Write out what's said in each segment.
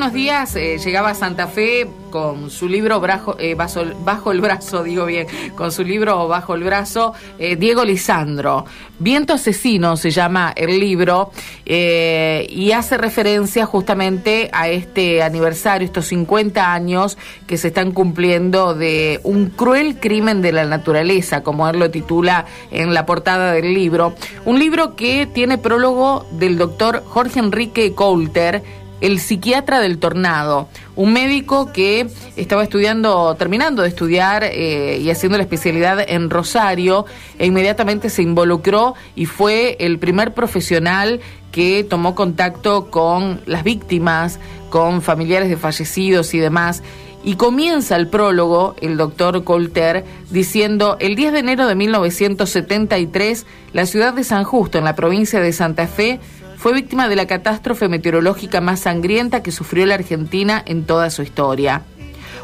unos días eh, llegaba a Santa Fe con su libro bajo, eh, bajo, el brazo, digo bien, con su libro bajo el brazo, eh, Diego Lisandro. Viento asesino se llama el libro y hace referencia justamente a este aniversario, estos 50 años que se están cumpliendo de un cruel crimen de la naturaleza, como él lo titula en la portada del libro. Un libro que tiene prólogo del doctor Jorge Enrique Coulter, el psiquiatra del tornado, un médico que estaba estudiando, terminando de estudiar eh, y haciendo la especialidad en Rosario, e inmediatamente se involucró y fue el primer profesional que tomó contacto con las víctimas, con familiares de fallecidos y demás. Y comienza el prólogo, el doctor Colter, diciendo, el 10 de enero de 1973, la ciudad de San Justo, en la provincia de Santa Fe, fue víctima de la catástrofe meteorológica más sangrienta que sufrió la Argentina en toda su historia.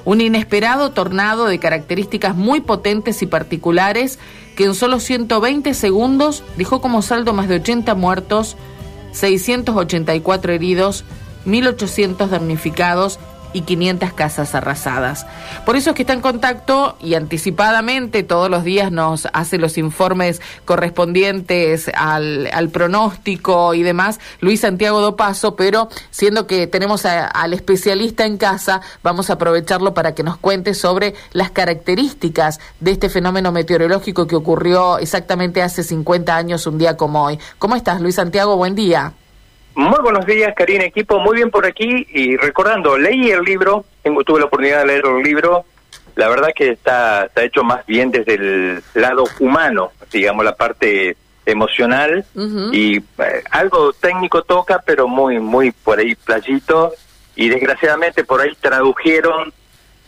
Un inesperado tornado de características muy potentes y particulares que en solo 120 segundos dejó como saldo más de 80 muertos, 684 heridos, 1.800 damnificados y 500 casas arrasadas. Por eso es que está en contacto y anticipadamente todos los días nos hace los informes correspondientes al, pronóstico y demás, Luis Santiago Dopaso, pero siendo que tenemos al especialista en casa, vamos a aprovecharlo para que nos cuente sobre las características de este fenómeno meteorológico que ocurrió exactamente hace 50 años, un día como hoy. ¿Cómo estás, Luis Santiago? Buen día. Muy buenos días, Karina, equipo. Muy bien por aquí. Y recordando, leí el libro, tengo, tuve la oportunidad de leer el libro. La verdad que está, está hecho más bien desde el lado humano, digamos, la parte emocional. Y eh, algo técnico toca, pero muy, muy por ahí playito. Y desgraciadamente por ahí tradujeron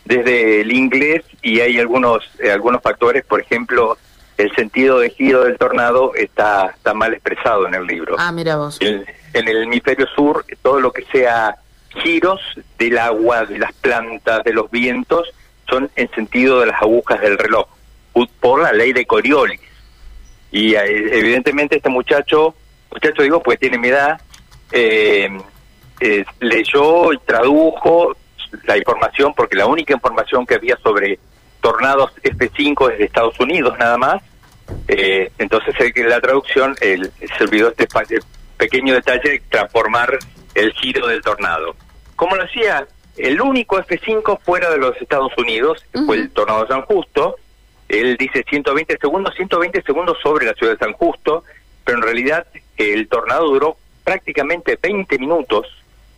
desde el inglés y hay algunos, eh, algunos factores, por ejemplo, el sentido de giro del tornado está, está mal expresado en el libro. Ah, mira vos. En el hemisferio sur, todo lo que sea giros del agua, de las plantas, de los vientos, son en sentido de las agujas del reloj, por la ley de Coriolis. Y eh, evidentemente este muchacho, muchacho digo, pues tiene mi edad, eh, eh, leyó y tradujo la información, porque la única información que había sobre tornados F5 es de Estados Unidos nada más, eh, entonces en la traducción el, se olvidó este pequeño detalle de transformar el giro del tornado. Como lo hacía, el único F5 fuera de los Estados Unidos fue el tornado de San Justo. Él dice 120 segundos, 120 segundos sobre la ciudad de San Justo, pero en realidad el tornado duró prácticamente 20 minutos,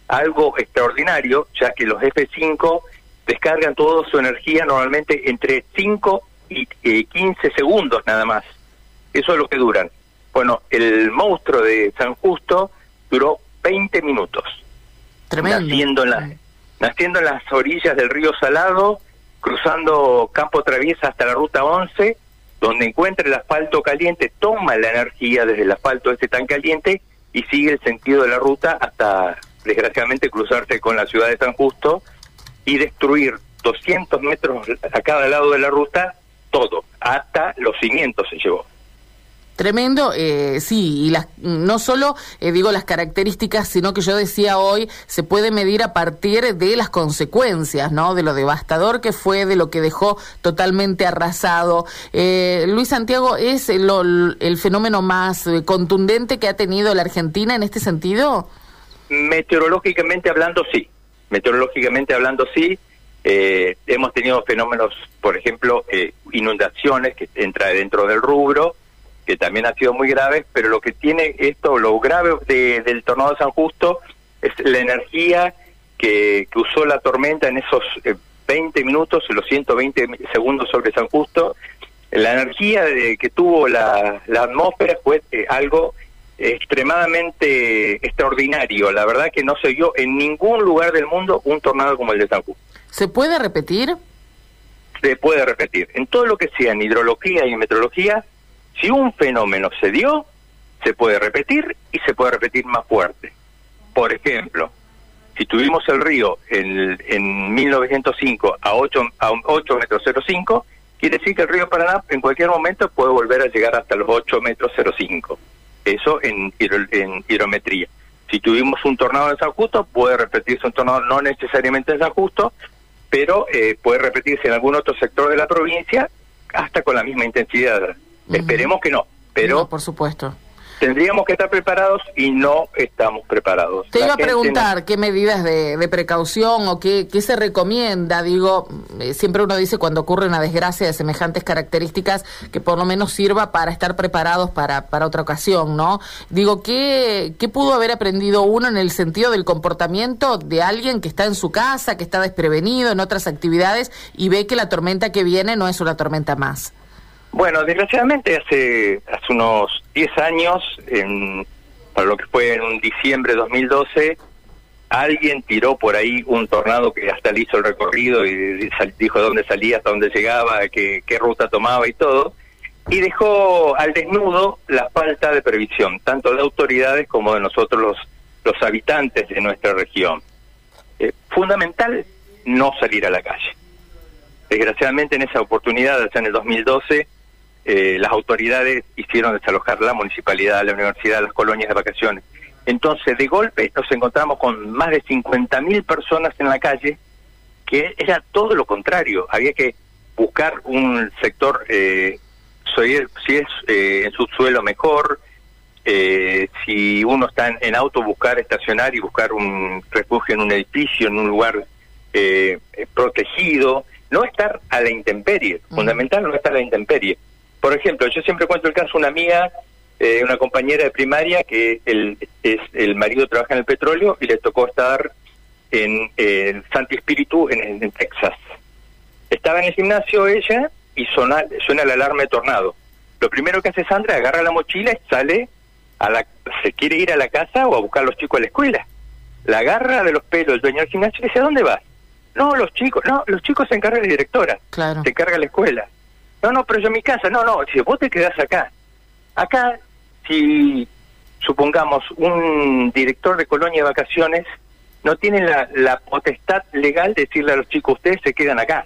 algo extraordinario, ya que los F5 descargan toda su energía normalmente entre 5 y 15 segundos nada más. Eso es lo que duran. Bueno, el monstruo de San Justo duró 20 minutos. Tremendo. Naciendo en, la, naciendo en las orillas del río Salado, cruzando Campo Traviesa hasta la Ruta 11, donde encuentra el asfalto caliente, toma la energía desde el asfalto este tan caliente y sigue el sentido de la ruta hasta, desgraciadamente, cruzarse con la ciudad de San Justo y destruir 200 metros a cada lado de la ruta todo, hasta los cimientos se llevó. Tremendo, eh, sí, y las, no solo eh, digo las características, sino que yo decía hoy, se puede medir a partir de las consecuencias, ¿no? De lo devastador que fue, de lo que dejó totalmente arrasado. Eh, Luis Santiago, ¿es el, el fenómeno más contundente que ha tenido la Argentina en este sentido? Meteorológicamente hablando, sí. Meteorológicamente hablando, sí. Eh, hemos tenido fenómenos, por ejemplo, eh, inundaciones, que entra dentro del rubro, que también ha sido muy grave, pero lo que tiene esto, lo grave del tornado de San Justo, es la energía que, usó la tormenta en esos 20 eh, minutos, los 120 segundos sobre San Justo. La energía que tuvo la, la atmósfera fue algo extremadamente extraordinario. La verdad que no se vio en ningún lugar del mundo un tornado como el de San Justo. ¿Se puede repetir? Se puede repetir. En todo lo que sea en hidrología y en meteorología, si un fenómeno se dio, se puede repetir y se puede repetir más fuerte. Por ejemplo, si tuvimos el río en, en 1905 a 8, a 8 metros 05, quiere decir que el río Paraná en cualquier momento puede volver a llegar hasta los 8 metros 05. Eso en, en hidrometría. Si tuvimos un tornado en San Justo, puede repetirse un tornado no necesariamente en San Justo, pero eh, puede repetirse en algún otro sector de la provincia hasta con la misma intensidad. Esperemos que no, pero... por supuesto tendríamos que estar preparados y no estamos preparados. Te iba a preguntar qué medidas de, precaución o qué, qué, se recomienda. Digo, eh, siempre uno dice cuando ocurre una desgracia de semejantes características que por lo menos sirva para estar preparados para, para otra ocasión, ¿no? Digo, ¿qué, ¿qué pudo haber aprendido uno en el sentido del comportamiento de alguien que está en su casa, que está desprevenido en otras actividades y ve que la tormenta que viene no es una tormenta más? Bueno, desgraciadamente hace, hace unos 10 años, en, para lo que fue en diciembre de 2012, alguien tiró por ahí un tornado que hasta le hizo el recorrido y dijo dónde salía, hasta dónde llegaba, qué, qué ruta tomaba y todo, y dejó al desnudo la falta de previsión, tanto de autoridades como de nosotros los, los habitantes de nuestra región. Eh, fundamental no salir a la calle. Desgraciadamente en esa oportunidad, allá en el 2012, eh, las autoridades hicieron desalojar la municipalidad, la universidad, las colonias de vacaciones. Entonces, de golpe, nos encontramos con más de 50.000 personas en la calle, que era todo lo contrario. Había que buscar un sector, eh, si es eh, en su suelo mejor, eh, si uno está en, auto, buscar estacionar y buscar un refugio en un edificio, en un lugar protegido, no estar a la intemperie, fundamental no estar a la intemperie. Por ejemplo, yo siempre cuento el caso de una amiga, eh, una compañera de primaria, que el, es, el marido trabaja en el petróleo y le tocó estar en, en Santi Espíritu, en, Texas. Estaba en el gimnasio ella y suena, suena la alarma de tornado. Lo primero que hace Sandra, agarra la mochila y sale a la... Se quiere ir a la casa o a buscar a los chicos a la escuela. La agarra de los pelos el dueño del gimnasio y dice, ¿a dónde vas? No, los chicos, no, los chicos se encargan la directora. Claro. Se encarga la escuela. No, no, pero yo en mi casa, no, no, si vos te quedás acá. Acá, si supongamos un director de colonia de vacaciones no tiene la, la potestad legal de decirle a los chicos, ustedes se quedan acá.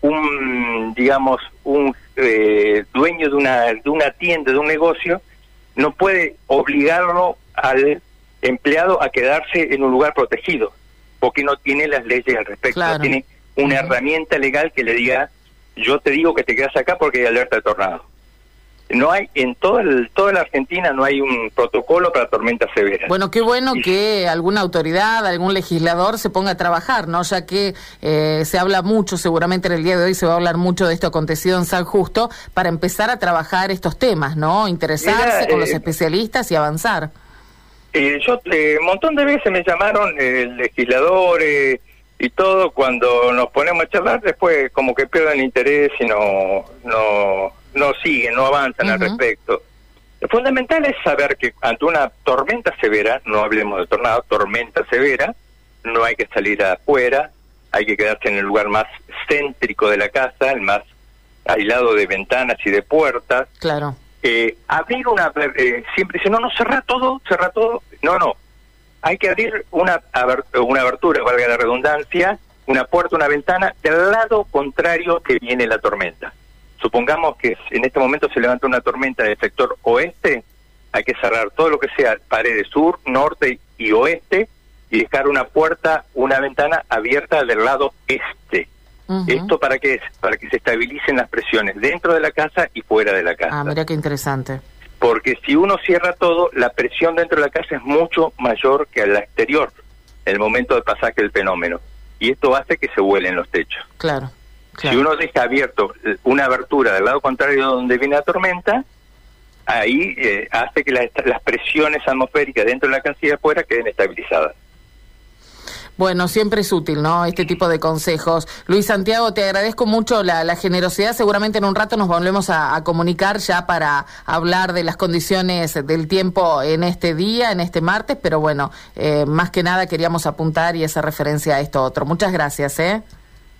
Un, digamos, un eh, dueño de una, de una tienda, de un negocio, no puede obligarlo al empleado a quedarse en un lugar protegido, porque no tiene las leyes al respecto, no tiene una herramienta legal que le diga yo te digo que te quedas acá porque hay alerta de tornado. No hay, en toda, toda la Argentina no hay un protocolo para tormentas severas. Bueno, qué bueno que alguna autoridad, algún legislador se ponga a trabajar, ¿no? Ya que eh, se habla mucho, seguramente en el día de hoy se va a hablar mucho de esto acontecido en San Justo, para empezar a trabajar estos temas, ¿no? Interesarse con los eh, especialistas y avanzar. Eh, yo, un montón de veces me llamaron legisladores y todo cuando nos ponemos a charlar después como que pierden interés y no no no siguen no avanzan al respecto. Lo fundamental es saber que ante una tormenta severa no hablemos de tornado tormenta severa no hay que salir afuera hay que quedarse en el lugar más céntrico de la casa el más aislado de ventanas y de puertas. Claro. Eh, abrir una eh, siempre dice no no cerrar todo cerrar todo no no hay que abrir una, una abertura, valga la redundancia, una puerta, una ventana, del lado contrario que viene la tormenta. Supongamos que en este momento se levanta una tormenta del sector oeste, hay que cerrar todo lo que sea paredes sur, norte y oeste y dejar una puerta, una ventana abierta del lado este. ¿Esto para qué es? Para que se estabilicen las presiones dentro de la casa y fuera de la casa. Ah, mira qué interesante porque si uno cierra todo, la presión dentro de la casa es mucho mayor que la exterior, en el momento de pasaje del fenómeno. Y esto hace que se vuelen los techos. Claro. Si uno deja abierto una abertura del lado contrario donde viene la tormenta, ahí eh, hace que las presiones atmosféricas dentro de la casa y afuera queden estabilizadas. Bueno, siempre es útil, ¿no? Este tipo de consejos. Luis Santiago, te agradezco mucho la, generosidad. Seguramente en un rato nos volvemos a, comunicar ya para hablar de las condiciones del tiempo en este día, en este martes, pero bueno, eh, más que nada queríamos apuntar y esa referencia a esto otro. Muchas gracias, ¿eh?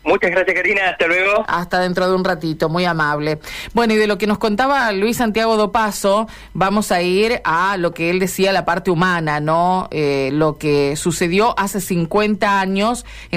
Muchas gracias, Karina. Hasta luego. Hasta dentro de un ratito, muy amable. Bueno, y de lo que nos contaba Luis Santiago Dopaso, vamos a ir a lo que él decía, la parte humana, ¿no? Eh, lo que sucedió hace 50 años. En